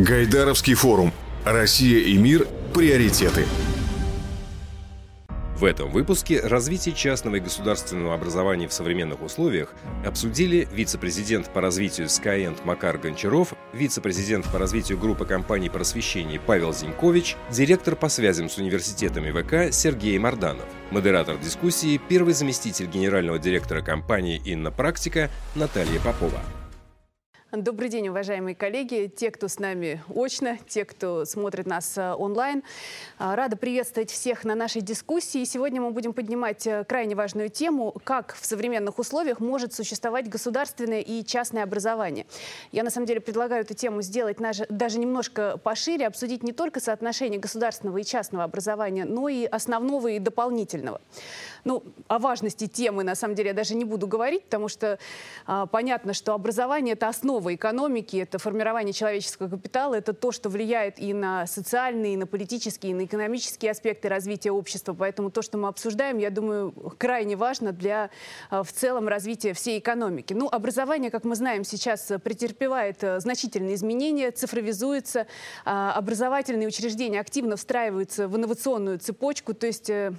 Гайдаровский форум. Россия и мир. Приоритеты. В этом выпуске развитие частного и государственного образования в современных условиях обсудили вице-президент по развитию Skyend Макар Гончаров, вице-президент по развитию группы компаний просвещения Павел Зинькович, директор по связям с университетами ВК Сергей Марданов. Модератор дискуссии – первый заместитель генерального директора компании «Инна Практика» Наталья Попова. Добрый день, уважаемые коллеги, те, кто с нами очно, те, кто смотрит нас э, онлайн. А, рада приветствовать всех на нашей дискуссии. Сегодня мы будем поднимать э, крайне важную тему, как в современных условиях может существовать государственное и частное образование. Я на самом деле предлагаю эту тему сделать даже немножко пошире, обсудить не только соотношение государственного и частного образования, но и основного и дополнительного. Ну, о важности темы, на самом деле, я даже не буду говорить, потому что а, понятно, что образование – это основа экономики, это формирование человеческого капитала, это то, что влияет и на социальные, и на политические, и на экономические аспекты развития общества. Поэтому то, что мы обсуждаем, я думаю, крайне важно для а, в целом развития всей экономики. Ну, образование, как мы знаем, сейчас претерпевает а, значительные изменения, цифровизуется, а, образовательные учреждения активно встраиваются в инновационную цепочку, то есть э,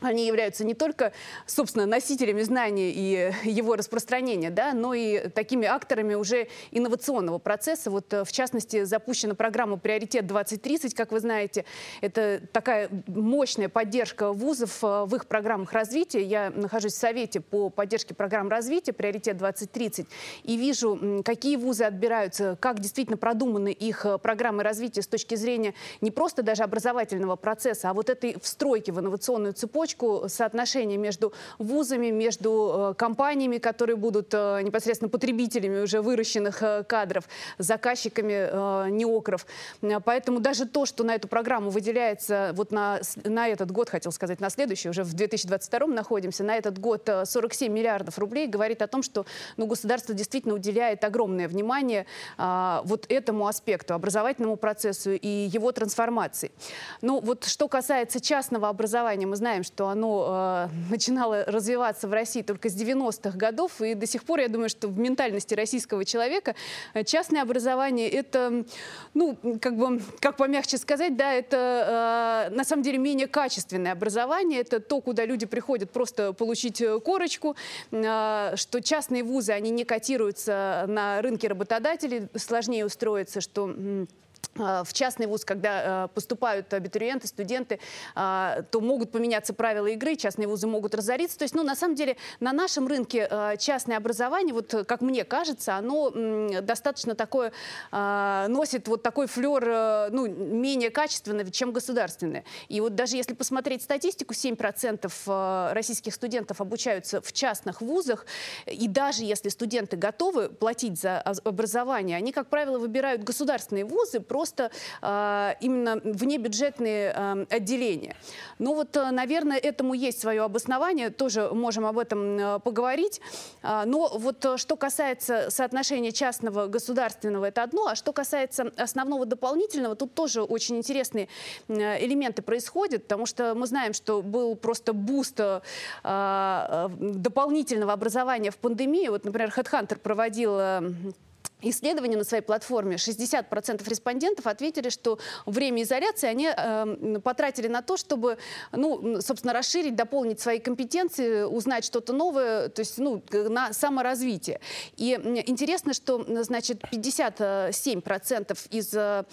они являются не только, собственно, носителями знания и его распространения, да, но и такими акторами уже инновационного процесса. Вот, э, в частности, запущена программа «Приоритет-2030», как вы знаете. Это такая мощная поддержка вузов э, в их программах развития. Я нахожусь в Совете по поддержке программ развития «Приоритет-2030» и вижу, какие вузы отбираются, как действительно продуманы их э, программы развития с точки зрения не просто даже образовательного процесса, а вот этой встройки в инновационную цепочку цепочку соотношения между вузами, между э, компаниями, которые будут э, непосредственно потребителями уже выращенных э, кадров, заказчиками неокров. Поэтому даже то, что на эту программу выделяется вот на, на этот год, хотел сказать, на следующий, уже в 2022 находимся, на этот год 47 миллиардов рублей, говорит о том, что ну, государство действительно уделяет огромное внимание а, вот этому аспекту, образовательному процессу и его трансформации. Ну вот что касается частного образования, мы знаем, что оно э, начинало развиваться в России только с 90-х годов, и до сих пор, я думаю, что в ментальности российского человека э, частное образование это, ну, как бы, как помягче сказать, да, это э, на самом деле менее качественное образование, это то, куда люди приходят просто получить э, корочку, э, что частные вузы, они не котируются на рынке работодателей, сложнее устроиться, что в частный вуз, когда а, поступают абитуриенты, студенты, а, то могут поменяться правила игры, частные вузы могут разориться. То есть, ну, на самом деле, на нашем рынке частное образование, вот как мне кажется, оно достаточно такое, носит вот такой флер, ну, менее качественный, чем государственное. И вот даже если посмотреть статистику, 7% российских студентов обучаются в частных вузах, и даже если студенты готовы платить за образование, они, как правило, выбирают государственные вузы, просто э, именно внебюджетные э, отделения. Ну вот, наверное, этому есть свое обоснование, тоже можем об этом э, поговорить. Э, но вот э, что касается соотношения частного государственного, это одно, а что касается основного дополнительного, тут тоже очень интересные э, элементы происходят, потому что мы знаем, что был просто буст дополнительного образования в пандемии. Вот, например, HeadHunter проводил э, исследование на своей платформе 60% респондентов ответили, что время изоляции они э, потратили на то, чтобы, ну, собственно, расширить, дополнить свои компетенции, узнать что-то новое, то есть, ну, на саморазвитие. И интересно, что, значит, 57% из э,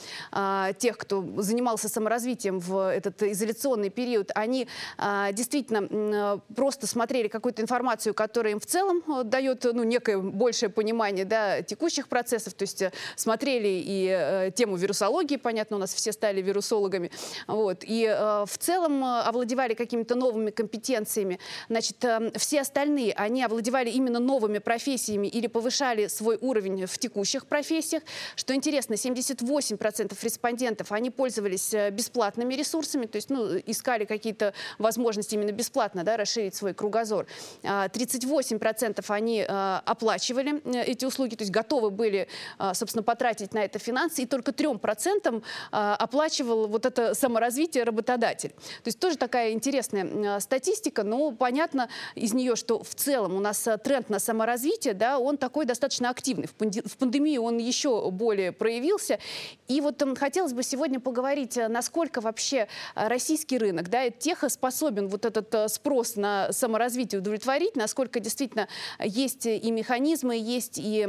тех, кто занимался саморазвитием в этот изоляционный период, они э, действительно э, просто смотрели какую-то информацию, которая им в целом э, дает, ну, некое большее понимание, да, текущих процессов, то есть э, смотрели и э, тему вирусологии, понятно, у нас все стали вирусологами, вот, и э, в целом э, овладевали какими-то новыми компетенциями. Значит, э, все остальные, они овладевали именно новыми профессиями или повышали свой уровень в текущих профессиях. Что интересно, 78% респондентов, они пользовались э, бесплатными ресурсами, то есть, ну, искали какие-то возможности именно бесплатно, да, расширить свой кругозор. 38% а, они оплачивали эти услуги, то есть готовы были были, собственно, потратить на это финансы, и только 3% оплачивал вот это саморазвитие работодатель. То есть тоже такая интересная статистика, но понятно из нее, что в целом у нас тренд на саморазвитие, да, он такой достаточно активный. В пандемию он еще более проявился. И вот хотелось бы сегодня поговорить, насколько вообще российский рынок, да, тех способен вот этот спрос на саморазвитие удовлетворить, насколько действительно есть и механизмы, есть и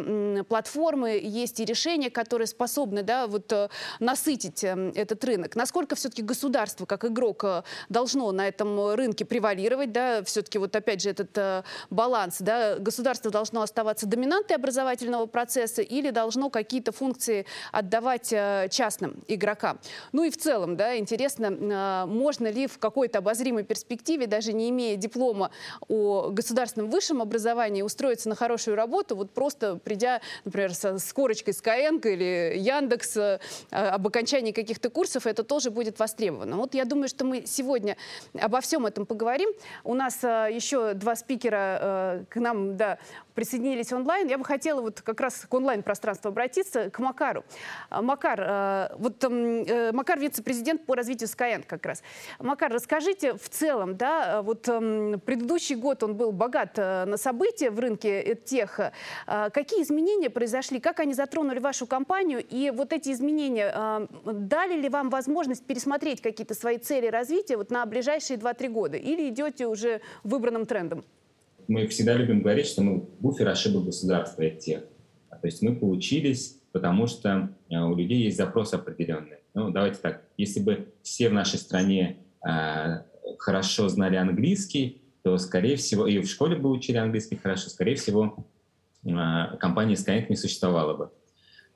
платформы, есть и решения, которые способны да, вот, э, насытить э, этот рынок. Насколько все-таки государство как игрок э, должно на этом рынке превалировать, да, все-таки вот опять же этот баланс, да, государство должно оставаться доминантой образовательного процесса или должно какие-то функции отдавать частным игрокам. Ну и в целом, да, интересно, можно ли в какой-то обозримой перспективе, даже не имея диплома о государственном высшем образовании, устроиться на хорошую работу, вот просто придя, например, с корочкой Skyeng или Яндекс э, об окончании каких-то курсов, это тоже будет востребовано. Вот я думаю, что мы сегодня обо всем этом поговорим. У нас э, еще два спикера э, к нам да, присоединились онлайн. Я бы хотела вот как раз к онлайн-пространству обратиться, к Макару. Макар, вот Макар вице-президент по развитию Skyeng как раз. Макар, расскажите в целом, да, вот предыдущий год он был богат на события в рынке тех. Какие изменения произошли, как они затронули вашу компанию, и вот эти изменения э, дали ли вам возможность пересмотреть какие-то свои цели развития вот на ближайшие 2-3 года, или идете уже выбранным трендом? Мы всегда любим говорить, что мы буфер ошибок государства и тех. То есть мы получились, потому что э, у людей есть запрос определенный. Ну, давайте так, если бы все в нашей стране э, хорошо знали английский, то, скорее всего, и в школе бы учили английский хорошо, скорее всего, а, компании Skynet не существовало бы.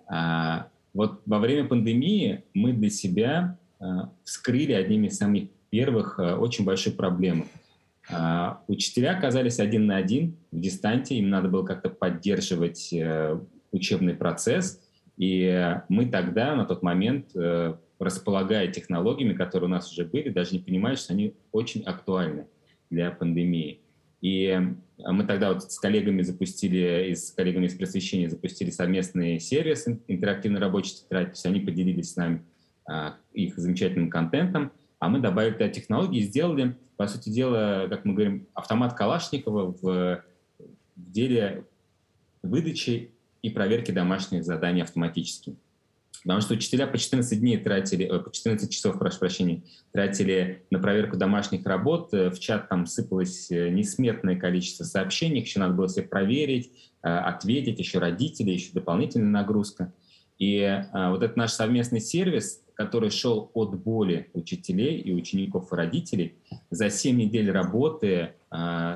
А, вот во время пандемии мы для себя а, вскрыли одними из самых первых очень большую проблему. Учителя оказались один на один в дистанте, им надо было как-то поддерживать э, учебный процесс, и мы тогда, на тот момент, э, располагая технологиями, которые у нас уже были, даже не понимали, что они очень актуальны для пандемии. И э, мы тогда вот с коллегами запустили, с коллегами из просвещения запустили совместный сервис интерактивный рабочий тетрадь, то есть они поделились с нами а, их замечательным контентом, а мы добавили туда технологии и сделали, по сути дела, как мы говорим, автомат Калашникова в, в деле выдачи и проверки домашних заданий автоматически. Потому что учителя по 14 дней тратили, э, по 14 часов, прошу прощения, тратили на проверку домашних работ. Э, в чат там сыпалось э, несметное количество сообщений, еще надо было все проверить, ответить, еще родители, еще дополнительная нагрузка. И вот этот наш совместный сервис, который шел от боли учителей и учеников и родителей, за 7 недель работы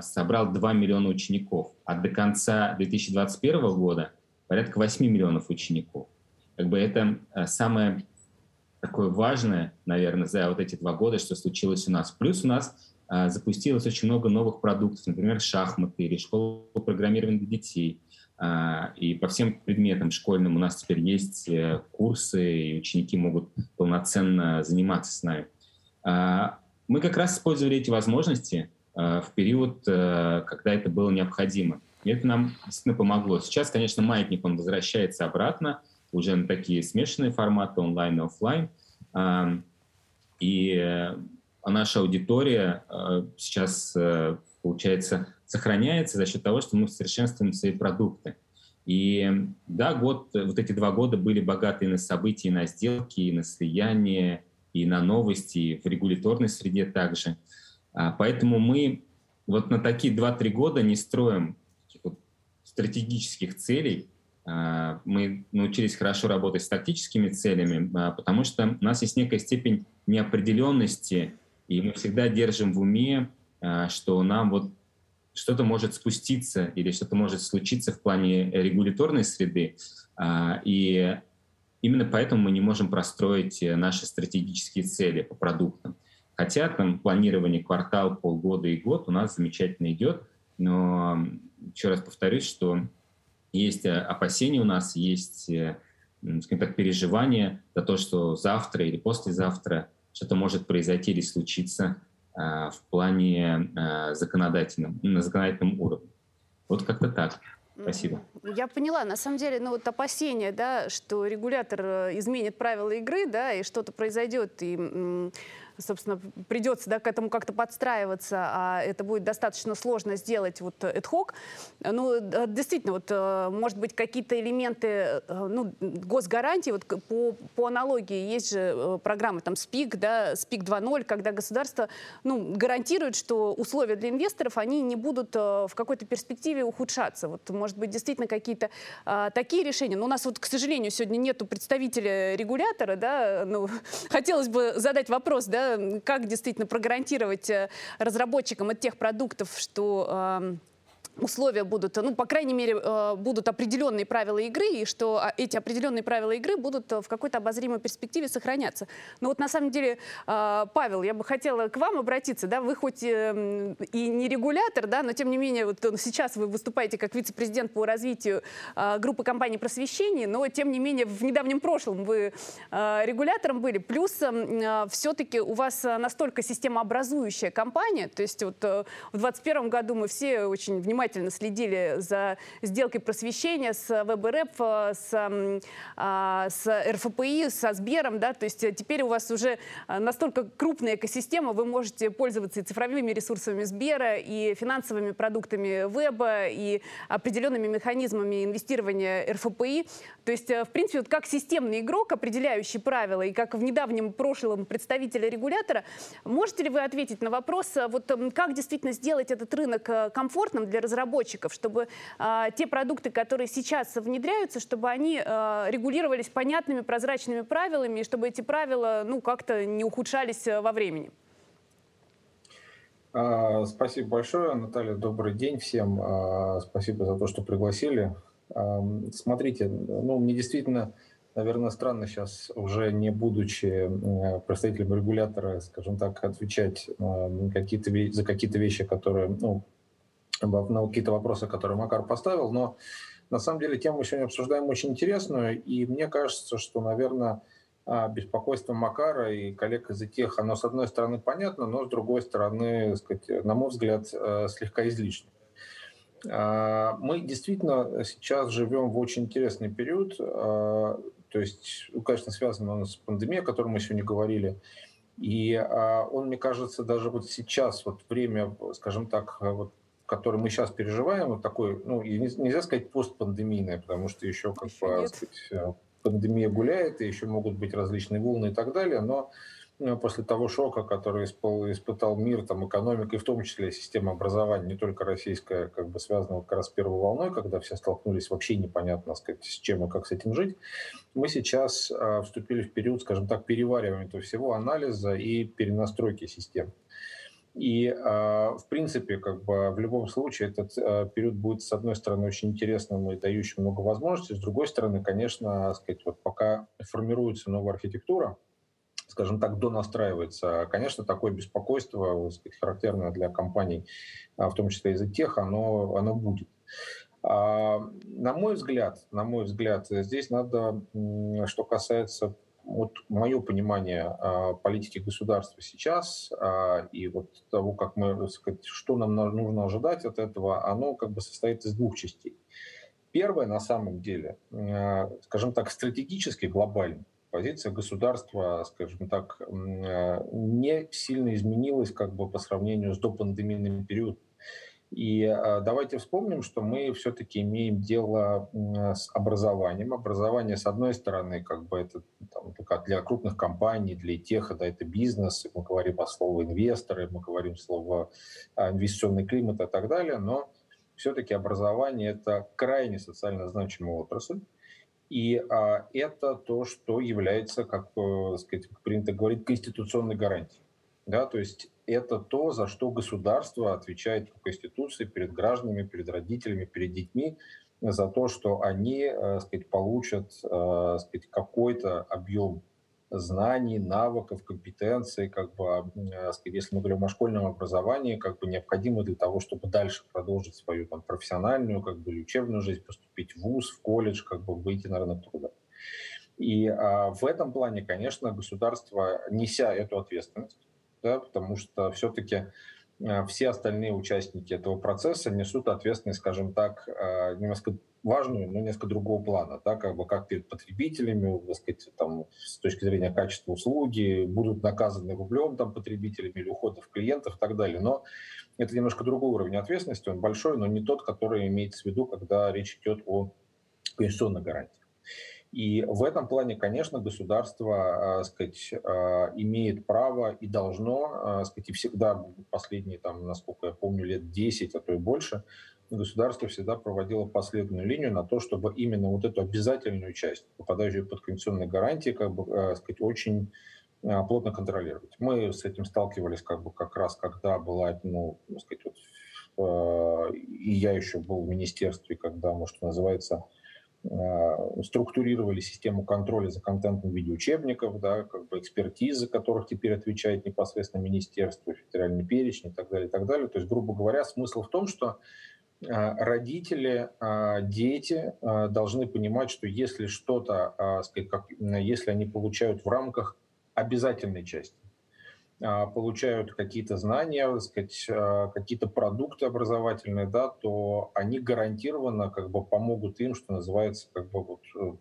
собрал 2 миллиона учеников, а до конца 2021 года порядка 8 миллионов учеников. Как бы это э, самое такое важное, наверное, за вот эти два года, что случилось у нас. Плюс у нас а, запустилось очень много новых продуктов, например, шахматы или школа программирования для детей. А, и по всем предметам школьным у нас теперь есть а, курсы, и ученики могут полноценно заниматься с нами. А, мы как раз использовали эти возможности а, в период, а, когда это было необходимо. И это нам действительно помогло. Сейчас, конечно, маятник, он возвращается обратно, уже на такие смешанные форматы онлайн и офлайн. И э, наша аудитория э, сейчас, э, получается, сохраняется за счет того, что мы совершенствуем свои продукты. И да, год, вот эти два года были богаты на события, и на сделки, и на слияние, и на новости, и в регуляторной среде также. А, поэтому мы вот на такие два-три года не строим стратегических целей, а, мы научились хорошо работать с тактическими целями, а, потому что у нас есть некая степень неопределенности, и мы всегда держим в уме, что нам вот что-то может спуститься или что-то может случиться в плане регуляторной среды. И именно поэтому мы не можем простроить наши стратегические цели по продуктам. Хотя там планирование квартал, полгода и год у нас замечательно идет, но еще раз повторюсь, что есть э, опасения у нас, есть, э, скажем так, переживания за то, что завтра или послезавтра что-то может произойти или случиться э, в плане законодательном, на законодательном уровне. Вот как-то так. Спасибо. Я поняла. На самом деле, ну вот опасения, да, что регулятор э, изменит правила игры, да, и что-то произойдет, и собственно, придется да, к этому как-то подстраиваться, а это будет достаточно сложно сделать вот ad. Ну, действительно, вот, э, может быть, какие-то элементы э, ну, госгарантии, вот по, по аналогии есть же э, программы, там, СПИК, да, СПИК 2.0, когда государство, ну, гарантирует, что условия для инвесторов, они не будут в какой-то перспективе ухудшаться. Вот, может быть, действительно какие-то такие решения. Но у нас вот, к сожалению, сегодня нету представителя регулятора, да, ну, хотелось бы задать вопрос, да, как действительно прогарантировать э, разработчикам от тех продуктов, что условия будут, ну, по крайней мере, э, будут определенные правила игры, и что а, эти определенные правила игры будут э, в какой-то обозримой перспективе сохраняться. Но вот на самом деле, э, Павел, я бы хотела к вам обратиться, да, вы хоть и не регулятор, да, но тем не менее, вот сейчас вы выступаете как вице-президент по развитию группы компаний просвещения, но тем не менее в недавнем прошлом вы регулятором были, плюс все-таки у вас настолько системообразующая компания, то есть вот в 2021 году мы все очень внимательно внимательно следили за сделкой просвещения с ВБРФ, с, а, с РФПИ, со Сбером, да, то есть теперь у вас уже настолько крупная экосистема, вы можете пользоваться и цифровыми ресурсами Сбера, и финансовыми продуктами веба, и определенными механизмами инвестирования РФПИ. То есть, в принципе, вот как системный игрок, определяющий правила, и как в недавнем прошлом представителя регулятора, можете ли вы ответить на вопрос, вот как действительно сделать этот рынок э, комфортным для разработчиков, чтобы э, те продукты, которые сейчас внедряются, чтобы они э, регулировались понятными, прозрачными правилами, и чтобы эти правила ну, как-то не ухудшались э, во времени. А, спасибо большое, Наталья. Добрый день всем. Спасибо за то, что пригласили. Смотрите, ну, мне действительно, наверное, странно сейчас, уже не будучи представителем регулятора, скажем так, отвечать какие-то, за какие-то вещи, которые ну, на какие-то вопросы, которые Макар поставил, но на самом деле тему мы сегодня обсуждаем очень интересную, и мне кажется, что, наверное, а, беспокойство Макара и коллег из тех, оно с одной стороны понятно, но с другой стороны, сказать, на мой взгляд, э, слегка излишне. А, мы действительно сейчас живем в очень интересный период, а, то есть, ну, конечно, связано он с пандемией, о которой мы сегодня говорили, и он, мне кажется, даже вот сейчас, вот время, скажем так, вот который мы сейчас переживаем, вот такой, ну, нельзя сказать постпандемийное, потому что еще как бы сказать, э, пандемия гуляет, и еще могут быть различные волны и так далее, но ну, после того шока, который испытал мир, там, экономика, и в том числе система образования, не только российская, как бы связана как раз с первой волной, когда все столкнулись вообще непонятно, сказать, с чем и как с этим жить, мы сейчас э, вступили в период, скажем так, переваривания этого всего, анализа и перенастройки систем. И, а, в принципе, как бы в любом случае этот а, период будет, с одной стороны, очень интересным и дающим много возможностей, с другой стороны, конечно, сказать, вот пока формируется новая архитектура, скажем так, донастраивается, конечно, такое беспокойство, сказать, характерное для компаний, а, в том числе из-за тех, оно, оно будет. На мой взгляд, на мой взгляд, здесь надо, что касается вот мое понимание а, политики государства сейчас а, и вот того, как мы, сказать, что нам нужно ожидать от этого, оно как бы состоит из двух частей. Первое, на самом деле, а, скажем так, стратегически глобально, позиция государства, скажем так, не сильно изменилась как бы по сравнению с допандемийным периодом. И а, давайте вспомним, что мы все-таки имеем дело с образованием. Образование, с одной стороны, как бы это там, для крупных компаний, для тех, да, это бизнес, мы говорим о слове инвесторы, мы говорим слово а, инвестиционный климат и так далее, но все-таки образование – это крайне социально значимая отрасль. И а, это то, что является, как э, сказать, принято говорить, конституционной гарантией. Да, то есть это то, за что государство отвечает по Конституции перед гражданами, перед родителями, перед детьми, за то, что они э, сказать, получат э, сказать, какой-то объем знаний, навыков, компетенций, как бы, э, сказать, если мы говорим о школьном образовании, как бы необходимо для того, чтобы дальше продолжить свою там, профессиональную как бы, учебную жизнь, поступить в ВУЗ, в колледж, как бы выйти на рынок труда. И а, в этом плане, конечно, государство, неся эту ответственность, да, потому что все-таки э, все остальные участники этого процесса несут ответственность, скажем так, э, немножко важную, но несколько другого плана, да, как бы как перед потребителями, так сказать, там, с точки зрения качества услуги, будут наказаны рублем там, потребителями или уходов клиентов и так далее. Но это немножко другой уровень ответственности, он большой, но не тот, который имеется в виду, когда речь идет о конституционной гарантии. И в этом плане, конечно, государство э, сказать, э, имеет право и должно, э, сказать, и всегда последние, там, насколько я помню, лет 10, а то и больше, государство всегда проводило последнюю линию на то, чтобы именно вот эту обязательную часть, попадающую под конституционные гарантии, как бы, э, сказать, очень э, плотно контролировать. Мы с этим сталкивались как бы как раз, когда была, ну, сказать, вот, э, и я еще был в министерстве, когда, может, называется, структурировали систему контроля за контентом видеоучебников, да, как бы экспертизы, которых теперь отвечает непосредственно министерство, федеральный перечень и так далее, и так далее. То есть, грубо говоря, смысл в том, что а, родители, а, дети должны понимать, что если что-то, если они получают в рамках обязательной части, получают какие-то знания, сказать, какие-то продукты образовательные, да, то они гарантированно как бы помогут им, что называется, как бы вот э,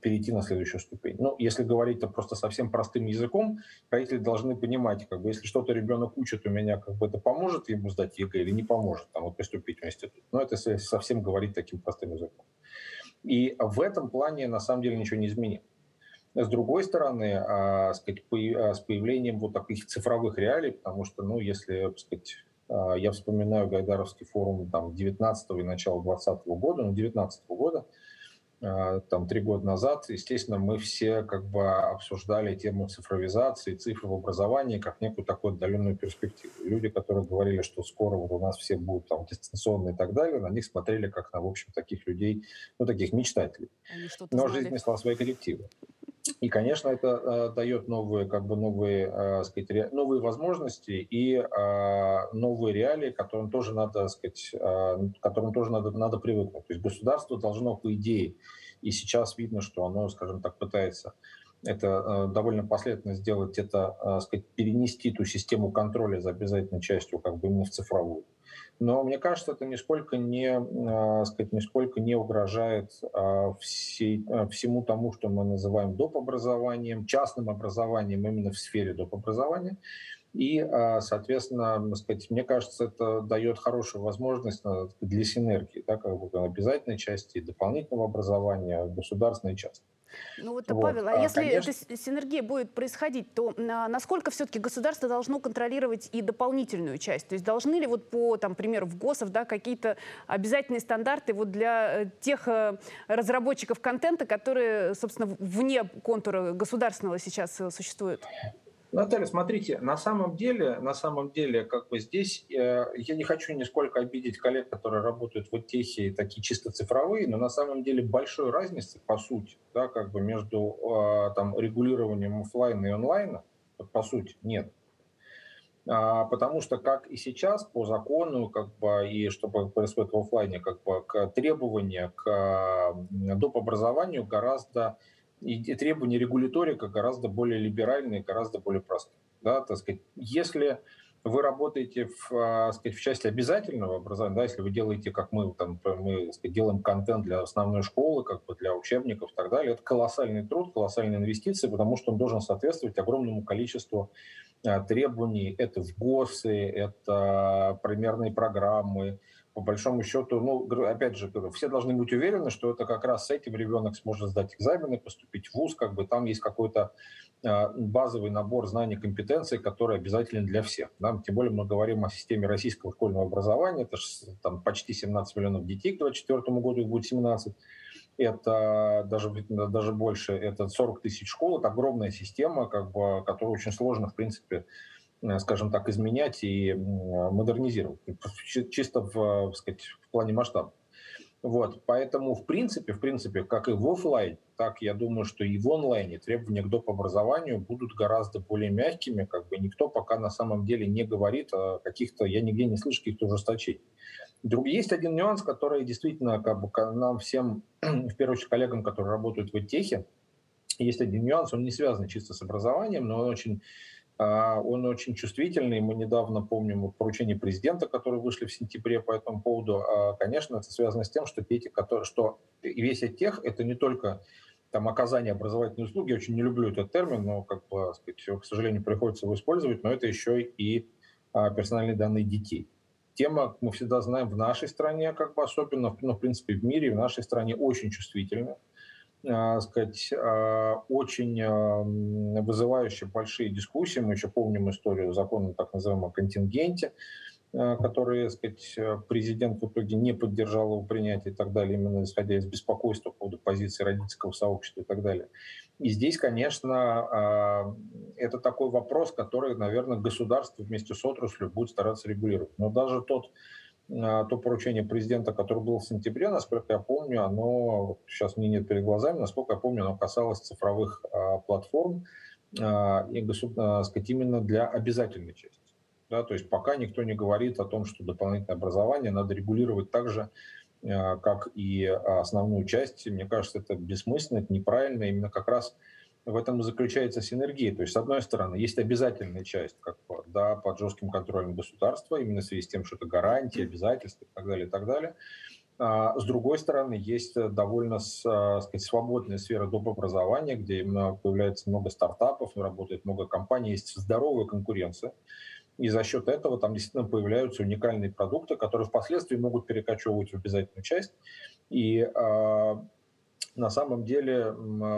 перейти на следующую ступень. Ну, если говорить -то просто совсем простым языком, родители должны понимать, как бы, если что-то ребенок учит у меня, как бы это поможет ему сдать ЕГЭ или не поможет там, вот, поступить в институт. Но это совсем говорить таким простым языком. И в этом плане на самом деле ничего не изменилось. С другой стороны, а, сказать, по, а, с появлением вот таких цифровых реалий, потому что, ну, если, сказать, а, я вспоминаю Гайдаровский форум там 19 и начала 20 года, ну, 19 года, а, там три года назад, естественно, мы все как бы обсуждали тему цифровизации, цифры в образовании как некую такую отдаленную перспективу. Люди, которые говорили, что скоро вот у нас все будут там дистанционные и так далее, на них смотрели как на, в общем, таких людей, ну, таких мечтателей. Но знали. жизнь несла свои коррективы. И, конечно, это э, дает новые, как бы новые, э, сказать, ре, новые возможности и э, новые реалии, которым тоже надо, сказать, э, которым тоже надо, надо привыкнуть. То есть государство должно, по идее, и сейчас видно, что оно, скажем так, пытается это э, довольно последовательно сделать, это, э, сказать, перенести ту систему контроля за обязательной частью как бы именно в цифровую. Но мне кажется, это нисколько не, э, сказать, нисколько не угрожает всей, э, всему тому, что мы называем доп. образованием, частным образованием именно в сфере доп. образования. И, соответственно, сказать, мне кажется, это дает хорошую возможность для синергии, да, как бы обязательной части дополнительного образования, государственной части. Ну вот, вот. Павел, а, а если конечно... эта синергия будет происходить, то насколько все-таки государство должно контролировать и дополнительную часть? То есть должны ли вот по, там, примеру, в ГОСов да, какие-то обязательные стандарты вот для э, тех э, разработчиков контента, которые, собственно, вне контура государственного сейчас э, существуют? Наталья, смотрите, на самом деле, на самом деле, как бы здесь э, я не хочу нисколько обидеть коллег, которые работают в техе, такие чисто цифровые, но на самом деле большой разницы, по сути, да, как бы между э, там, регулированием офлайна и онлайна, по сути, нет. А, потому что, как и сейчас, по закону, как бы, и чтобы происходит в офлайне, как бы, к требования к доп. образованию гораздо и требования регуляторика гораздо более либеральные, гораздо более простые. Да, так сказать, если вы работаете в, а, сказать, в части обязательного образования, да, если вы делаете, как мы, там, мы сказать, делаем контент для основной школы, как бы для учебников и так далее, это колоссальный труд, колоссальные инвестиции, потому что он должен соответствовать огромному количеству а, требований. Это в ГОСы, это примерные программы, по большому счету, ну, опять же, все должны быть уверены, что это как раз с этим ребенок сможет сдать экзамены, поступить в ВУЗ, как бы там есть какой-то э, базовый набор знаний, компетенций, который обязателен для всех. Да? Тем более мы говорим о системе российского школьного образования, это же там почти 17 миллионов детей к 2024 году, их будет 17 это даже, даже больше, это 40 тысяч школ, это огромная система, как бы, которую очень сложно, в принципе, скажем так, изменять и модернизировать, чисто в, сказать, в плане масштаба. Вот, поэтому, в принципе, в принципе, как и в офлайн, так я думаю, что и в онлайне требования к доп. образованию будут гораздо более мягкими, как бы никто пока на самом деле не говорит о каких-то, я нигде не слышу каких-то ужесточений. Есть один нюанс, который действительно как бы нам всем, в первую очередь коллегам, которые работают в техе, есть один нюанс, он не связан чисто с образованием, но он очень он очень чувствительный. Мы недавно помним поручение президента, которые вышли в сентябре по этому поводу. А, конечно, это связано с тем, что, Пети, что весь тех это не только там, оказание образовательной услуги, я очень не люблю этот термин, но, как бы, сказать, к сожалению, приходится его использовать, но это еще и а, персональные данные детей. Тема, мы всегда знаем, в нашей стране, как бы особенно, ну, в принципе, в мире, в нашей стране очень чувствительная сказать, э, очень вызывающие большие дискуссии. Мы еще помним историю закона так называемого контингенте, э, который, сказать, президент в итоге не поддержал его принятия и так далее, именно исходя из беспокойства по поводу позиции родительского сообщества и так далее. И здесь, конечно, это такой вопрос, который, наверное, государство вместе с отраслью будет стараться регулировать. Но даже тот а, то поручение президента, которое было в сентябре, насколько я помню, оно, сейчас мне нет перед глазами, насколько я помню, оно касалось цифровых а, платформ а, и, а, сказать, именно для обязательной части. Да, то есть пока никто не говорит о том, что дополнительное образование надо регулировать так же, а, как и основную часть. Мне кажется, это бессмысленно, это неправильно. Именно как раз в этом заключается синергия. То есть, с одной стороны, есть обязательная часть, как да, под жестким контролем государства, именно в связи с тем, что это гарантии, обязательства и так далее, и так далее. А с другой стороны, есть довольно а, сказать, свободная сфера доп. образования, где появляется много стартапов, работает много компаний, есть здоровая конкуренция. И за счет этого там действительно появляются уникальные продукты, которые впоследствии могут перекочевывать в обязательную часть. И а, на самом деле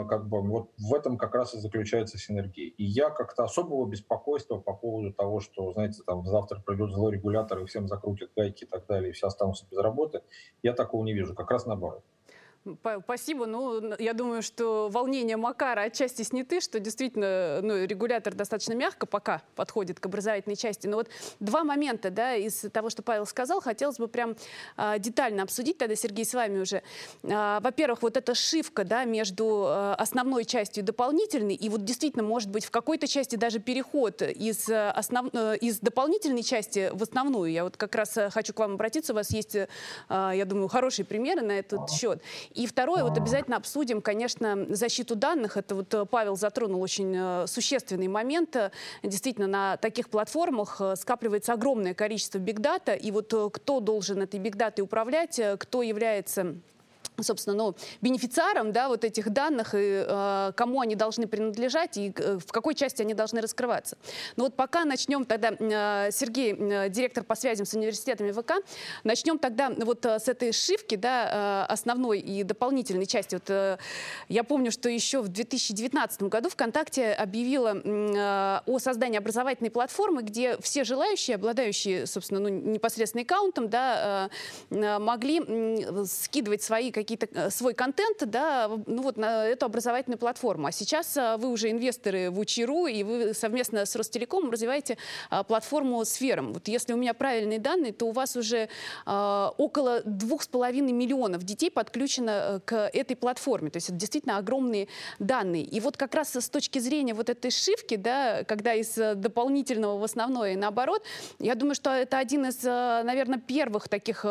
как бы вот в этом как раз и заключается синергия. И я как-то особого беспокойства по поводу того, что, знаете, там завтра придет злой регулятор и всем закрутят гайки и так далее, и все останутся без работы, я такого не вижу, как раз наоборот. Спасибо. Ну, я думаю, что волнения Макара отчасти сняты, что действительно ну, регулятор достаточно мягко пока подходит к образовательной части. Но вот два момента да, из того, что Павел сказал, хотелось бы прям а, детально обсудить. Тогда, Сергей, с вами уже. А, во-первых, вот эта шивка да, между а, основной частью и дополнительной, и вот действительно, может быть, в какой-то части даже переход из, основ... Э, из дополнительной части в основную. Я вот как раз э, хочу к вам обратиться. У вас есть, э, я думаю, хорошие примеры на этот счет. И второе, вот обязательно обсудим, конечно, защиту данных. Это вот э, Павел затронул очень э, существенный момент. Действительно, на таких платформах э, скапливается огромное количество бигдата, и вот кто должен этой бигдатой управлять, кто является собственно, ну, бенефициаром, да, вот этих данных, и э, кому они должны принадлежать, и э, в какой части они должны раскрываться. Но вот пока начнем тогда, э, Сергей, э, директор по связям с университетами ВК, начнем тогда вот э, с этой шивки, да, э, основной и дополнительной части. Вот э, я помню, что еще в 2019 году ВКонтакте объявила э, о создании образовательной платформы, где все желающие, обладающие, собственно, ну, непосредственно аккаунтом, да, э, э могли э, скидывать свои какие какие-то э, свой контент, да, ну вот на эту образовательную платформу. А сейчас э, вы уже инвесторы в Учиру, и вы совместно с Ростелекомом развиваете а, платформу Сфером. Вот если у меня правильные данные, то у вас уже а, около двух с половиной миллионов детей подключено к этой платформе. То есть это действительно огромные данные. И вот как раз с точки зрения вот этой шивки, да, когда из дополнительного в основное и наоборот, я думаю, что это один из, наверное, первых таких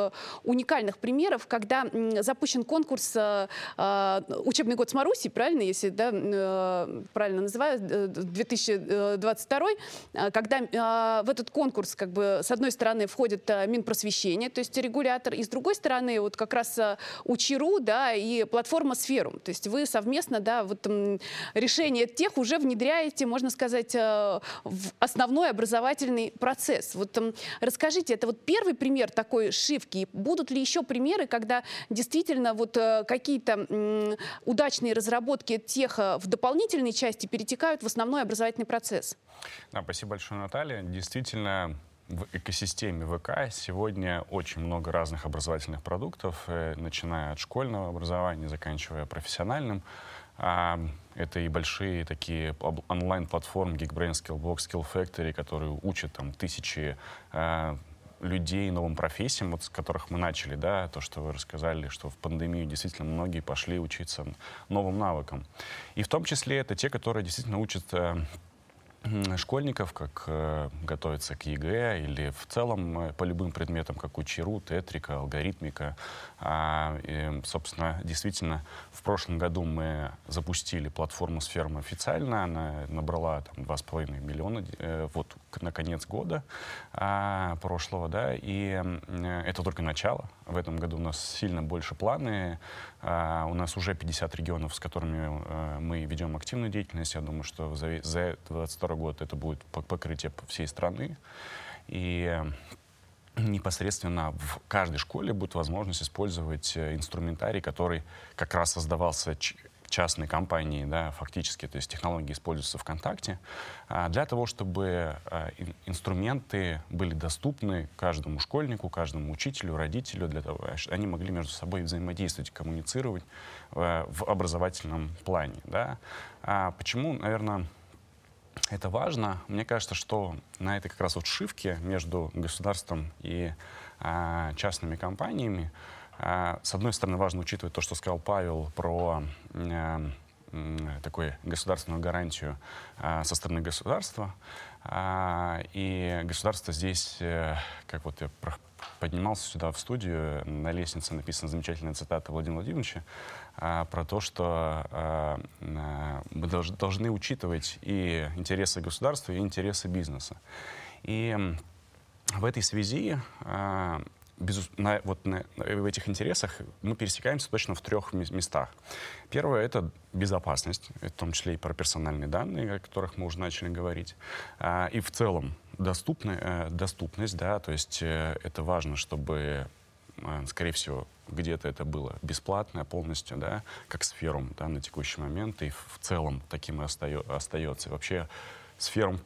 уникальных примеров, когда запущен запущен конкурс э, э, «Учебный год с Маруси», правильно, если да, э, правильно называю, 2022, когда в этот конкурс как бы с одной стороны входит Минпросвещение, то есть регулятор, и с другой стороны вот как раз Учиру, да, и платформа Сферум. То есть вы совместно, да, вот решение тех уже внедряете, можно сказать, в основной образовательный процесс. Вот расскажите, это вот первый пример такой шивки. Будут ли еще примеры, когда действительно вот э, какие-то удачные разработки теха в дополнительной части перетекают в основной образовательный процесс? Да, спасибо большое, Наталья. Действительно, в экосистеме ВК сегодня очень много разных образовательных продуктов, э, начиная от школьного образования, заканчивая профессиональным. А, это и большие такие онлайн-платформы GeekBrains, Skillbox, Skillfactory, которые учат там тысячи э, людей новым профессиям, вот с которых мы начали, да, то, что вы рассказали, что в пандемию действительно многие пошли учиться новым навыкам. И в том числе это те, которые действительно учат школьников, как э, готовиться к ЕГЭ или в целом э, по любым предметам, как Учи.ру, Тетрика, Алгоритмика. А, и, собственно, действительно, в прошлом году мы запустили платформу «Сферма» официально. Она набрала там, 2,5 миллиона э, вот на конец года а, прошлого. Да, и э, это только начало. В этом году у нас сильно больше планы. А, у нас уже 50 регионов, с которыми э, мы ведем активную деятельность. Я думаю, что за, за 22 год это будет покрытие всей страны. И непосредственно в каждой школе будет возможность использовать э, инструментарий, который как раз создавался частной компании, да, фактически, то есть технологии используются ВКонтакте, а, для того, чтобы а, инструменты были доступны каждому школьнику, каждому учителю, родителю, для того, чтобы они могли между собой взаимодействовать, коммуницировать э, в образовательном плане. Да. А почему, наверное, это важно. Мне кажется, что на этой как раз вот шивке между государством и а, частными компаниями, а, с одной стороны, важно учитывать то, что сказал Павел про а, такую государственную гарантию а, со стороны государства. А, и государство здесь, а, как вот я поднимался сюда в студию, на лестнице написана замечательная цитата Владимира Владимировича а, про то, что мы долж, должны учитывать и интересы государства, и интересы бизнеса. И в этой связи а, без, на, вот на, в этих интересах мы пересекаемся точно в трех местах. Первое — это безопасность, в том числе и про персональные данные, о которых мы уже начали говорить. А, и в целом доступны, э, доступность, да, то есть э, это важно, чтобы, э, скорее всего, где-то это было бесплатное полностью, да, как сферум да, на текущий момент, и в целом таким и остается. Вообще сферум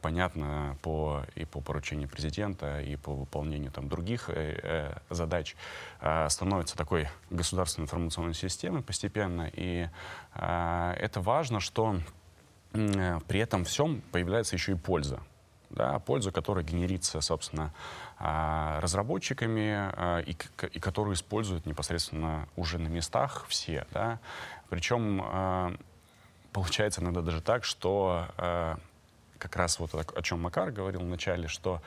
понятно по, и по поручению президента, и по выполнению там, других э, э, задач, э, становится такой государственной информационной системой постепенно. И э, это важно, что э, при этом всем появляется еще и польза. Да, польза, которая генерится, собственно, разработчиками и, и которую используют непосредственно уже на местах все. Да. Причем получается иногда даже так, что как раз вот о чем Макар говорил вначале, что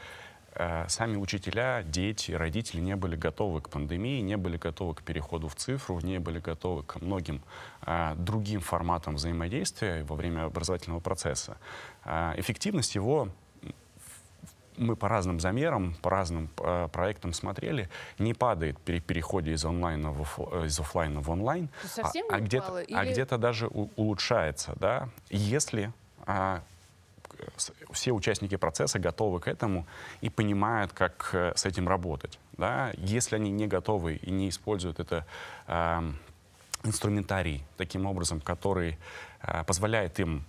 э, сами учителя, дети, родители не были готовы к пандемии, не были готовы к переходу в цифру, не были готовы к многим э, другим форматам взаимодействия во время образовательного процесса. Э, эффективность его мы по разным замерам, по разным э, проектам смотрели, не падает при переходе из онлайна в, из офлайна в онлайн, а, а где-то, или... а где-то даже у, улучшается, да, если а, все участники процесса готовы к этому и понимают, как э, с этим работать. Да? Если они не готовы и не используют это э, инструментарий таким образом, который э, позволяет им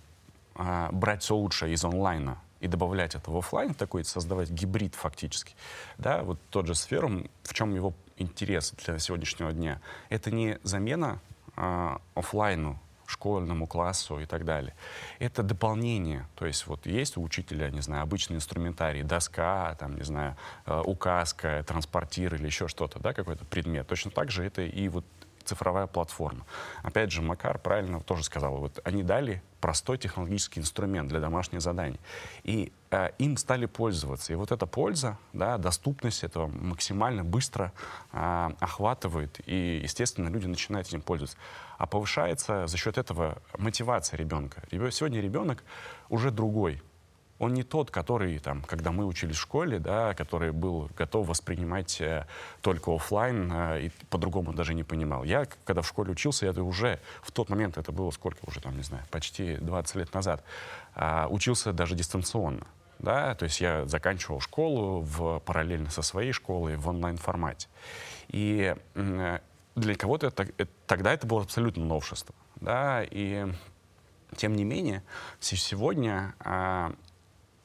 э, брать все лучшее из онлайна и добавлять это в офлайн, такой создавать гибрид фактически. Да, вот тот же сферум, в чем его интерес для сегодняшнего дня? Это не замена э, офлайну школьному классу и так далее. Это дополнение. То есть вот есть у учителя, не знаю, обычный инструментарий, доска, там, не знаю, э, указка, транспортир или еще что-то, да, какой-то предмет. Точно так же это и вот цифровая платформа. Опять же, Макар правильно тоже сказал, вот они дали простой технологический инструмент для домашних заданий. И э, им стали пользоваться. И вот эта польза, да, доступность этого максимально быстро э, охватывает. И, естественно, люди начинают этим пользоваться. А повышается за счет этого мотивация ребенка. Сегодня ребенок уже другой он не тот, который, там, когда мы учились в школе, да, который был готов воспринимать э, только офлайн э, и по-другому даже не понимал. Я, когда в школе учился, это уже в тот момент, это было сколько уже, там, не знаю, почти 20 лет назад, э, учился даже дистанционно. Да, то есть я заканчивал школу в, параллельно со своей школой в онлайн-формате. И э, для кого-то это, это, тогда это было абсолютно новшество. Да, и тем не менее, сегодня э,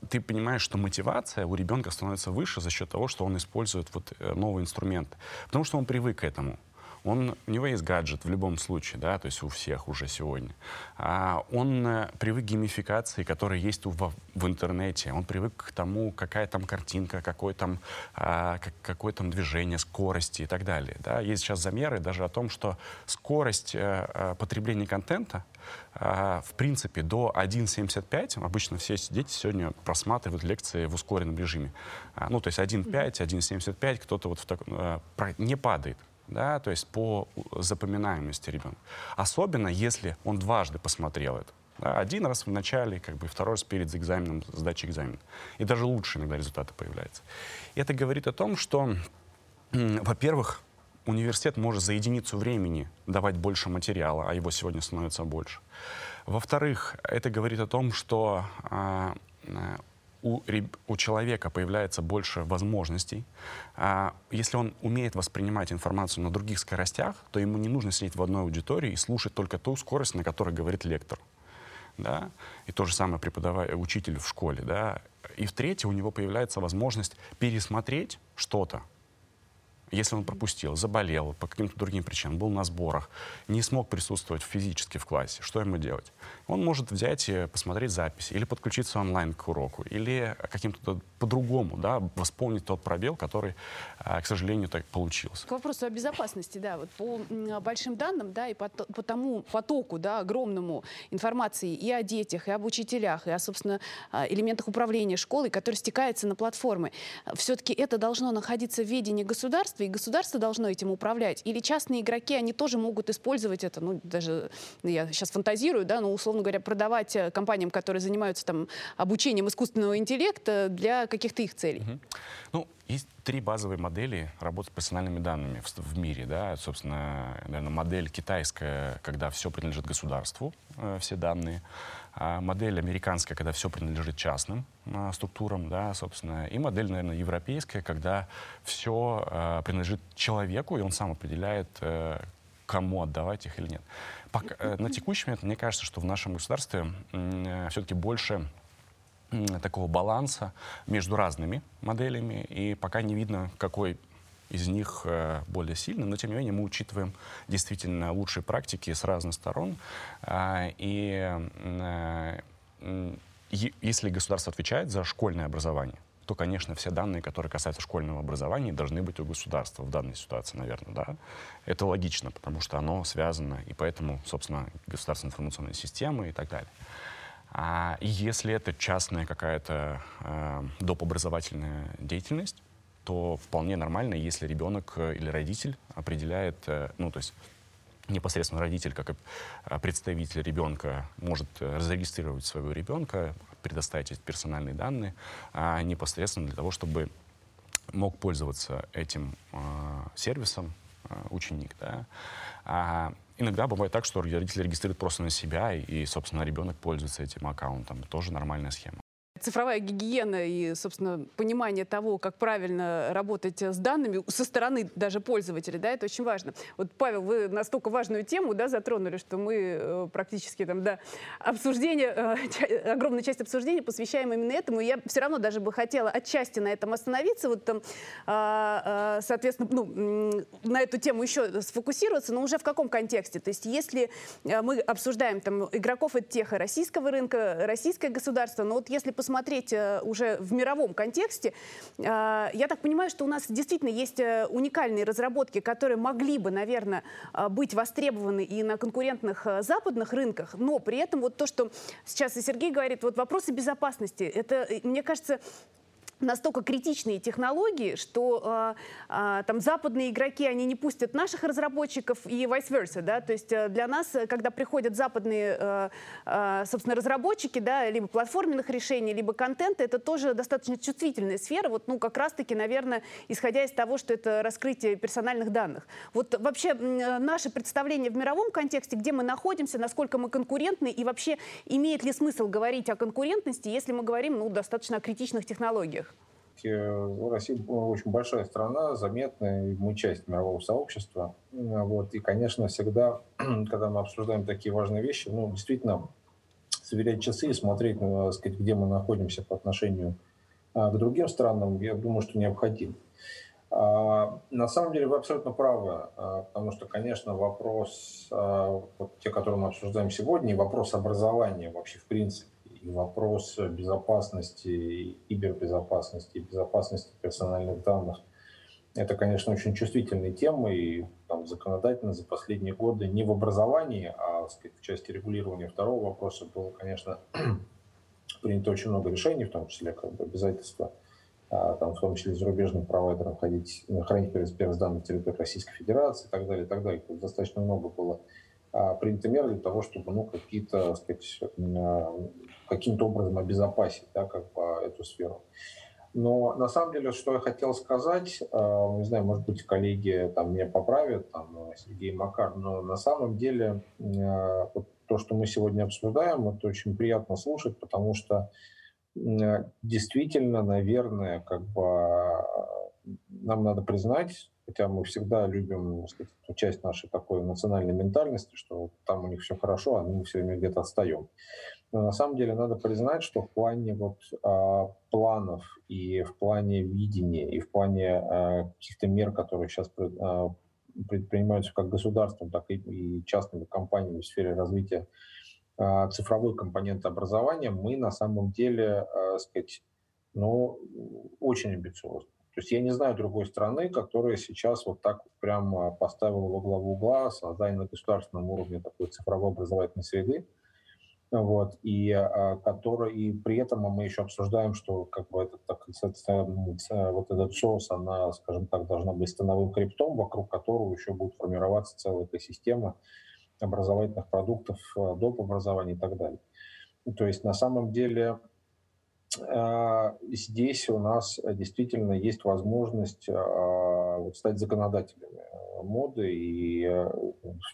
ты понимаешь, что мотивация у ребенка становится выше за счет того, что он использует вот э, новый инструмент. Потому что он привык к этому. Он, у него есть гаджет в любом случае, да, то есть у всех уже сегодня. А он э, привык к геймификации, которая есть в, в интернете. Он привык к тому, какая там картинка, какое там, а, как, какое там движение, скорости и так далее. Да. Есть сейчас замеры даже о том, что скорость а, потребления контента а, в принципе, до 1.75 обычно все дети сегодня просматривают лекции в ускоренном режиме. А, ну, то есть 1.5, 1.75, кто-то вот в так, а, не падает да, то есть по запоминаемости ребенка. Особенно, если он дважды посмотрел это. Да, один раз в начале, как бы второй раз перед экзаменом, сдачей экзамена. И даже лучше иногда результаты появляются. И это говорит о том, что, во-первых, университет может за единицу времени давать больше материала, а его сегодня становится больше. Во-вторых, это говорит о том, что а, у, у человека появляется больше возможностей. А, если он умеет воспринимать информацию на других скоростях, то ему не нужно сидеть в одной аудитории и слушать только ту скорость, на которой говорит лектор. Да? И то же самое преподаватель, учитель в школе. Да? И в-третьих, у него появляется возможность пересмотреть что-то, если он пропустил, заболел по каким-то другим причинам, был на сборах, не смог присутствовать физически в классе, что ему делать? Он может взять и посмотреть запись, или подключиться онлайн к уроку, или каким-то по-другому да, восполнить тот пробел, который, а, к сожалению, так получился. К вопросу о безопасности, да, вот по большим данным, да, и по, по тому потоку, да, огромному информации и о детях, и об учителях, и о, собственно, а, элементах управления школой, который стекается на платформы, все-таки это должно находиться в ведении государства, государство, и государство должно этим управлять? Или частные игроки, они тоже могут использовать это, ну, даже, я сейчас фантазирую, да, но, условно говоря, продавать э, компаниям, которые занимаются там обучением искусственного интеллекта для каких-то их целей? Угу. Ну, есть три базовые модели работы с персональными данными в, в мире. Да? Собственно, наверное, модель китайская, когда все принадлежит государству, э, все данные. А модель американская, когда все принадлежит частным э, структурам, да, собственно. И модель, наверное, европейская, когда все э, принадлежит человеку, и он сам определяет, э, кому отдавать их или нет. Пока, э, на текущий момент мне кажется, что в нашем государстве э, все-таки больше такого баланса между разными моделями, и пока не видно, какой из них э, более сильный, но тем не менее мы учитываем действительно лучшие практики с разных сторон. А, и э, если государство отвечает за школьное образование, то, конечно, все данные, которые касаются школьного образования, должны быть у государства в данной ситуации, наверное, да. Это логично, потому что оно связано, и поэтому, собственно, государственная информационная система и так далее. А если это частная какая-то э, допобразовательная деятельность, то вполне нормально, если ребенок э, или родитель определяет, э, ну, то есть непосредственно родитель, как э, представитель ребенка, может зарегистрировать своего ребенка, предоставить эти персональные данные, а непосредственно для того, чтобы мог пользоваться этим э, сервисом э, ученик. Да? А иногда бывает так, что родители регистрируют просто на себя, и собственно, ребенок пользуется этим аккаунтом. Тоже нормальная схема. Цифровая гигиена и, собственно, понимание того, как правильно работать с данными со стороны даже пользователя, да, это очень важно. Вот, Павел, вы настолько важную тему, да, затронули, что мы э, практически там, да, обсуждение, э, огромную часть обсуждения посвящаем именно этому. И я все равно даже бы хотела отчасти на этом остановиться, вот там, э, э, соответственно, ну, на эту тему еще сфокусироваться, но уже в каком контексте? То есть если э, мы обсуждаем там игроков от теха российского рынка, российское государство, но вот если посмотреть посмотреть э, уже в мировом контексте, э, я так понимаю, что у нас действительно есть э, уникальные разработки, которые могли бы, наверное, быть востребованы и на конкурентных западных рынках, но при этом вот то, что сейчас и Сергей говорит, вот вопросы безопасности, это, мне кажется, настолько критичные технологии, что э, э, там западные игроки, они не пустят наших разработчиков и vice versa, да, то есть э, для нас, когда приходят западные, э, э, собственно, разработчики, да, либо платформенных решений, либо контента, это тоже достаточно чувствительная сфера, вот, ну, как раз-таки, наверное, исходя из того, что это раскрытие персональных данных. Вот вообще наше представление в мировом контексте, где мы находимся, насколько мы конкурентны, и вообще имеет ли смысл говорить о конкурентности, если мы говорим, ну, достаточно о критичных технологиях? Россия очень большая страна, заметная, мы часть мирового сообщества. Вот. И, конечно, всегда, когда мы обсуждаем такие важные вещи, ну, действительно, сверять часы и смотреть, ну, сказать, где мы находимся по отношению а, к другим странам, я думаю, что необходимо. А, на самом деле вы абсолютно правы, а, потому что, конечно, вопрос, а, вот те, которые мы обсуждаем сегодня, и вопрос образования вообще в принципе, вопрос безопасности, кибербезопасности, безопасности персональных данных, это, конечно, очень чувствительные темы, и там, законодательно за последние годы не в образовании, а сказать, в части регулирования второго вопроса было, конечно, принято очень много решений, в том числе как бы, обязательства а, там, в том числе зарубежным провайдерам ходить, хранить перс данные на территории Российской Федерации и так далее, и так далее. Тут достаточно много было а, принято мер для того, чтобы ну, какие-то, сказать, а, каким-то образом обезопасить да, как бы, эту сферу. Но на самом деле, что я хотел сказать, не знаю, может быть, коллеги там меня поправят, там, Сергей Макар, но на самом деле вот то, что мы сегодня обсуждаем, это очень приятно слушать, потому что действительно, наверное, как бы нам надо признать, хотя мы всегда любим сказать, часть нашей такой национальной ментальности, что там у них все хорошо, а мы все время где-то отстаем. Но на самом деле надо признать, что в плане вот, а, планов и в плане видения и в плане а, каких-то мер, которые сейчас а, предпринимаются как государством, так и, и частными компаниями в сфере развития а, цифровой компонент образования, мы на самом деле, э, сказать, ну, очень амбициозны. То есть я не знаю другой страны, которая сейчас вот так вот прямо поставила во главу угла создание на государственном уровне такой цифровой образовательной среды, вот, и, а, который, и при этом мы еще обсуждаем, что как бы этот, так, вот этот соус, она, скажем так, должна быть становым криптом, вокруг которого еще будет формироваться целая экосистема образовательных продуктов, э, доп. образования и так далее. То есть на самом деле э, здесь у нас действительно есть возможность э, стать законодателями моды и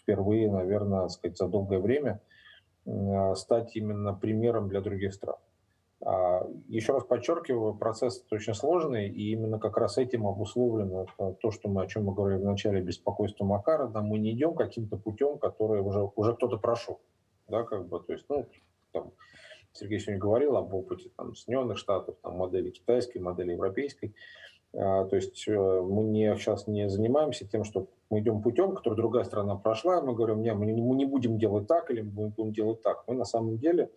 впервые, наверное, сказать, за долгое время стать именно примером для других стран. А, Еще раз подчеркиваю, процесс очень сложный, и именно как раз этим обусловлено то, что мы, о чем мы говорили в начале, беспокойство Макара, да, мы не идем каким-то путем, который уже, уже кто-то прошел. Да, как бы, то есть, ну, там, Сергей сегодня говорил об опыте там, Соединенных Штатов, там, модели китайской, модели европейской. А, то есть э, мы не, сейчас не занимаемся тем, что мы идем путем, который другая страна прошла, мы говорим, не, мы не будем делать так или мы будем делать так. Мы на самом деле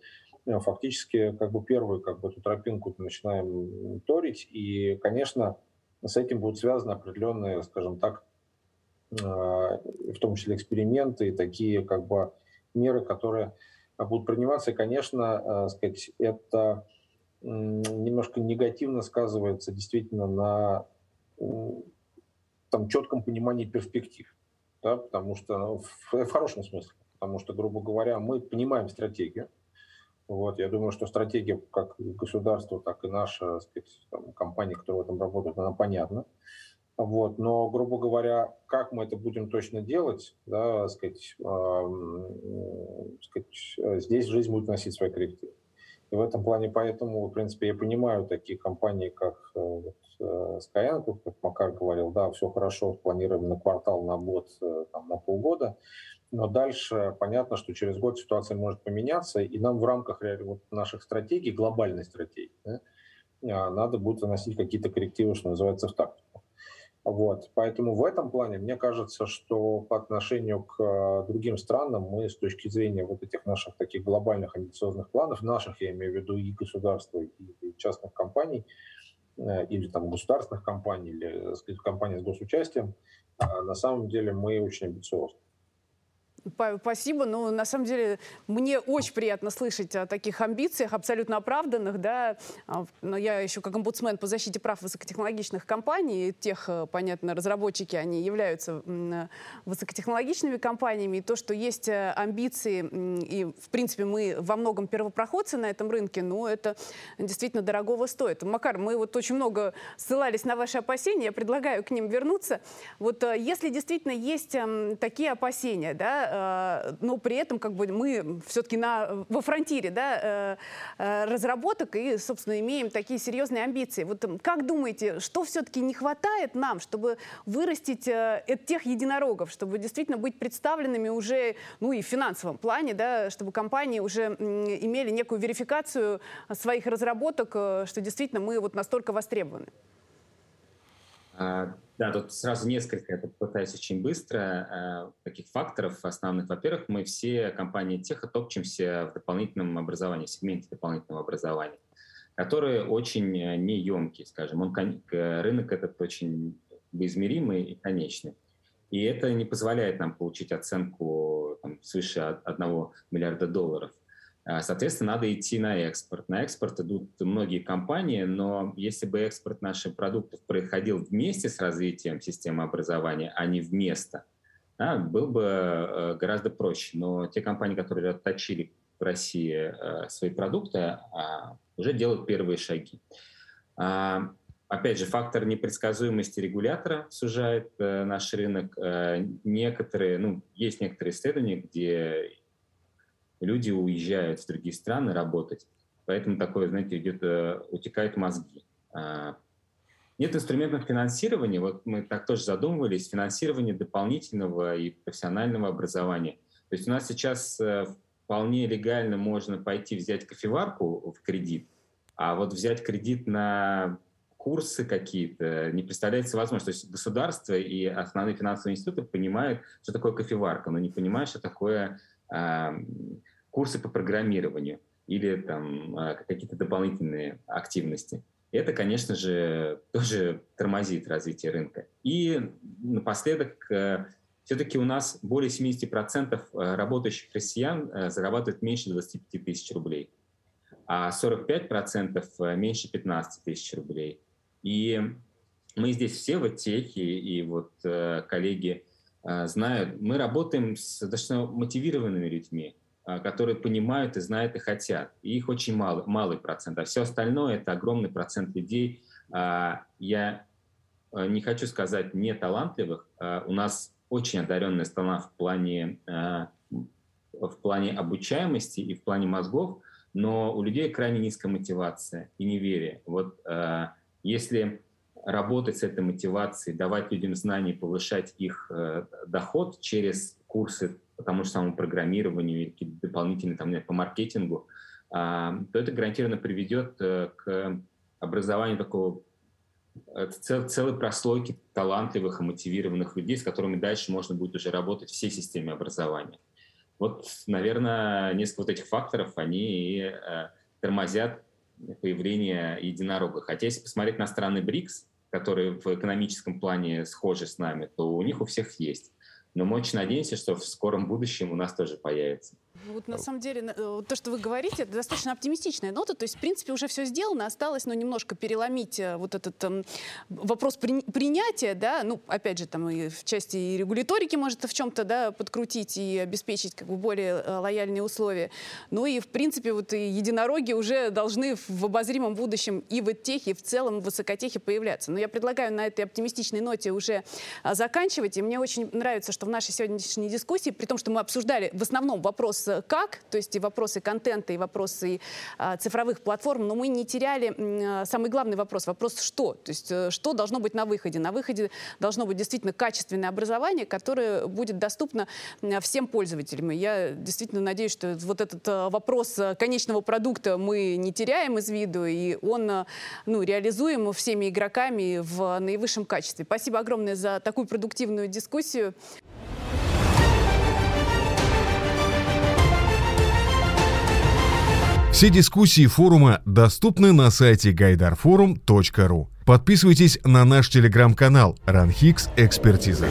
Э, фактически как бы первую как бы эту тропинку начинаем торить. И, конечно, с этим будут связаны определенные, скажем так, э, в том числе эксперименты и такие как бы меры, которые будут приниматься. И, конечно, э, сказать, это немножко негативно сказывается действительно на там, четком понимании перспектив. Да, потому что ну, в, в хорошем смысле. Потому что, грубо говоря, мы понимаем стратегию, вот, я думаю, что стратегия как государства, так и наша сказать, там, компания, которая в этом работает, она понятна. Вот, но, грубо говоря, как мы это будем точно делать, да, сказать, э, сказать, здесь жизнь будет носить свои коррективы. И в этом плане, поэтому, в принципе, я понимаю такие компании, как э, вот, э, Skyeng, как Макар говорил, да, все хорошо, планируем на квартал, на год, э, там, на полгода, но дальше понятно, что через год ситуация может поменяться, и нам в рамках вот наших стратегий, глобальной стратегии, да, а, надо будет вносить какие-то коррективы, что называется, в тактику. Вот. Поэтому в этом плане мне кажется, что по отношению к а, другим странам мы с точки зрения вот этих наших таких глобальных амбициозных планов, наших, я имею в виду и государства, и частных компаний, э, или там государственных компаний, или сказать, компаний с госучастием, на самом деле мы очень амбициозны. Спасибо. Ну, на самом деле, мне очень приятно слышать о таких амбициях, абсолютно оправданных, да. А, но я еще как омбудсмен по защите прав высокотехнологичных компаний, тех, э, понятно, разработчики, они являются высокотехнологичными компаниями. И то, что есть э, амбиции, и, в принципе, мы во многом первопроходцы на этом рынке, ну, это действительно дорогого стоит. Макар, мы вот очень много ссылались на ваши опасения, я предлагаю к ним вернуться. Вот э, если действительно есть эм, такие опасения, да, Э, но при этом как бы мы все-таки на, во фронтире да, э, э, разработок и, собственно, имеем такие серьезные амбиции. Вот как думаете, что все-таки не хватает нам, чтобы вырастить тех единорогов, чтобы действительно быть представленными уже, ну и в финансовом плане, да, чтобы компании уже имели некую верификацию своих разработок, что действительно мы вот настолько востребованы? А, да, тут сразу несколько, я попытаюсь очень быстро, таких факторов основных. Во-первых, мы все компании Теха топчемся в дополнительном образовании, в сегменте дополнительного образования, которые очень неемкие, скажем. Он, рынок этот очень измеримый и конечный. И это не позволяет нам получить оценку там, свыше 1 миллиарда долларов. А, соответственно, надо идти на экспорт. На экспорт идут многие компании, но если бы экспорт наших продуктов происходил вместе с развитием системы образования, а не вместо, да, был бы э, гораздо проще. Но те компании, которые отточили в России э, свои продукты, а, уже делают первые шаги. А, Опять же, фактор непредсказуемости регулятора сужает э, наш рынок. Некоторые, ну, есть некоторые исследования, где люди уезжают в другие страны работать, поэтому такое, знаете, идет, э, утекают мозги. Э, нет инструментов финансирования, вот мы так тоже задумывались, финансирование дополнительного и профессионального образования. То есть у нас сейчас э, вполне легально можно пойти взять кофеварку в кредит, а вот взять кредит на курсы какие-то, не представляется возможно. То есть государство и основные финансовые институты понимают, что такое кофеварка, но не понимают, что такое э, курсы по программированию или там э, какие-то дополнительные активности. Это, конечно же, тоже тормозит развитие рынка. И напоследок, э, все-таки у нас более 70% э, работающих россиян э, зарабатывают меньше 25 тысяч рублей, а 45% э, меньше 15 тысяч рублей. И мы здесь все в техе, и вот коллеги знают, мы работаем с достаточно мотивированными людьми, которые понимают и знают и хотят. И их очень мало, малый процент, а все остальное это огромный процент людей. Э, я э, не хочу сказать не талантливых, у нас очень одаренная страна в плане, в плане обучаемости и в плане мозгов, но у людей крайне низкая мотивация и неверие. Вот если работать с этой мотивацией, давать людям знания, повышать их э, доход через курсы по тому же самому программированию или какие-то дополнительные там, по маркетингу, э, то это гарантированно приведет э, к образованию такого э, цел, целой прослойки талантливых и мотивированных людей, с которыми дальше можно будет уже работать всей системе образования. Вот, наверное, несколько вот этих факторов, они э, тормозят появления единорога. Хотя если посмотреть на страны БРИКС, которые в экономическом плане схожи с нами, то у них у всех есть. Но мы очень надеемся, что в скором будущем у нас тоже появится. Вот на самом деле э, то, что вы говорите, это достаточно оптимистичная нота. То есть, в принципе, уже все сделано, осталось, ну, немножко переломить э, вот этот там, вопрос при, принятия, да, ну, опять же, там и в части и регуляторики может в чем-то, да, подкрутить и обеспечить как бы более э, лояльные условия. Ну и, в принципе, вот и единороги уже должны в обозримом будущем и в техе, и в целом в высокотехе появляться. Но я предлагаю на этой оптимистичной ноте уже заканчивать. И мне очень нравится, что в нашей сегодняшней дискуссии, при том, что мы обсуждали в основном вопрос как, то есть и вопросы контента, и вопросы а, цифровых платформ, но мы не теряли а, самый главный вопрос, вопрос что, то есть э, что должно быть на выходе. На выходе должно быть действительно качественное образование, которое будет доступно всем пользователям. И я действительно надеюсь, что вот этот э, вопрос конечного продукта мы не теряем из виду, и он э, ну, реализуем всеми игроками в наивысшем качестве. Спасибо огромное за такую продуктивную дискуссию. Все дискуссии форума доступны на сайте гайдарфорум.ру. Подписывайтесь на наш телеграм-канал «Ранхикс Экспертиза».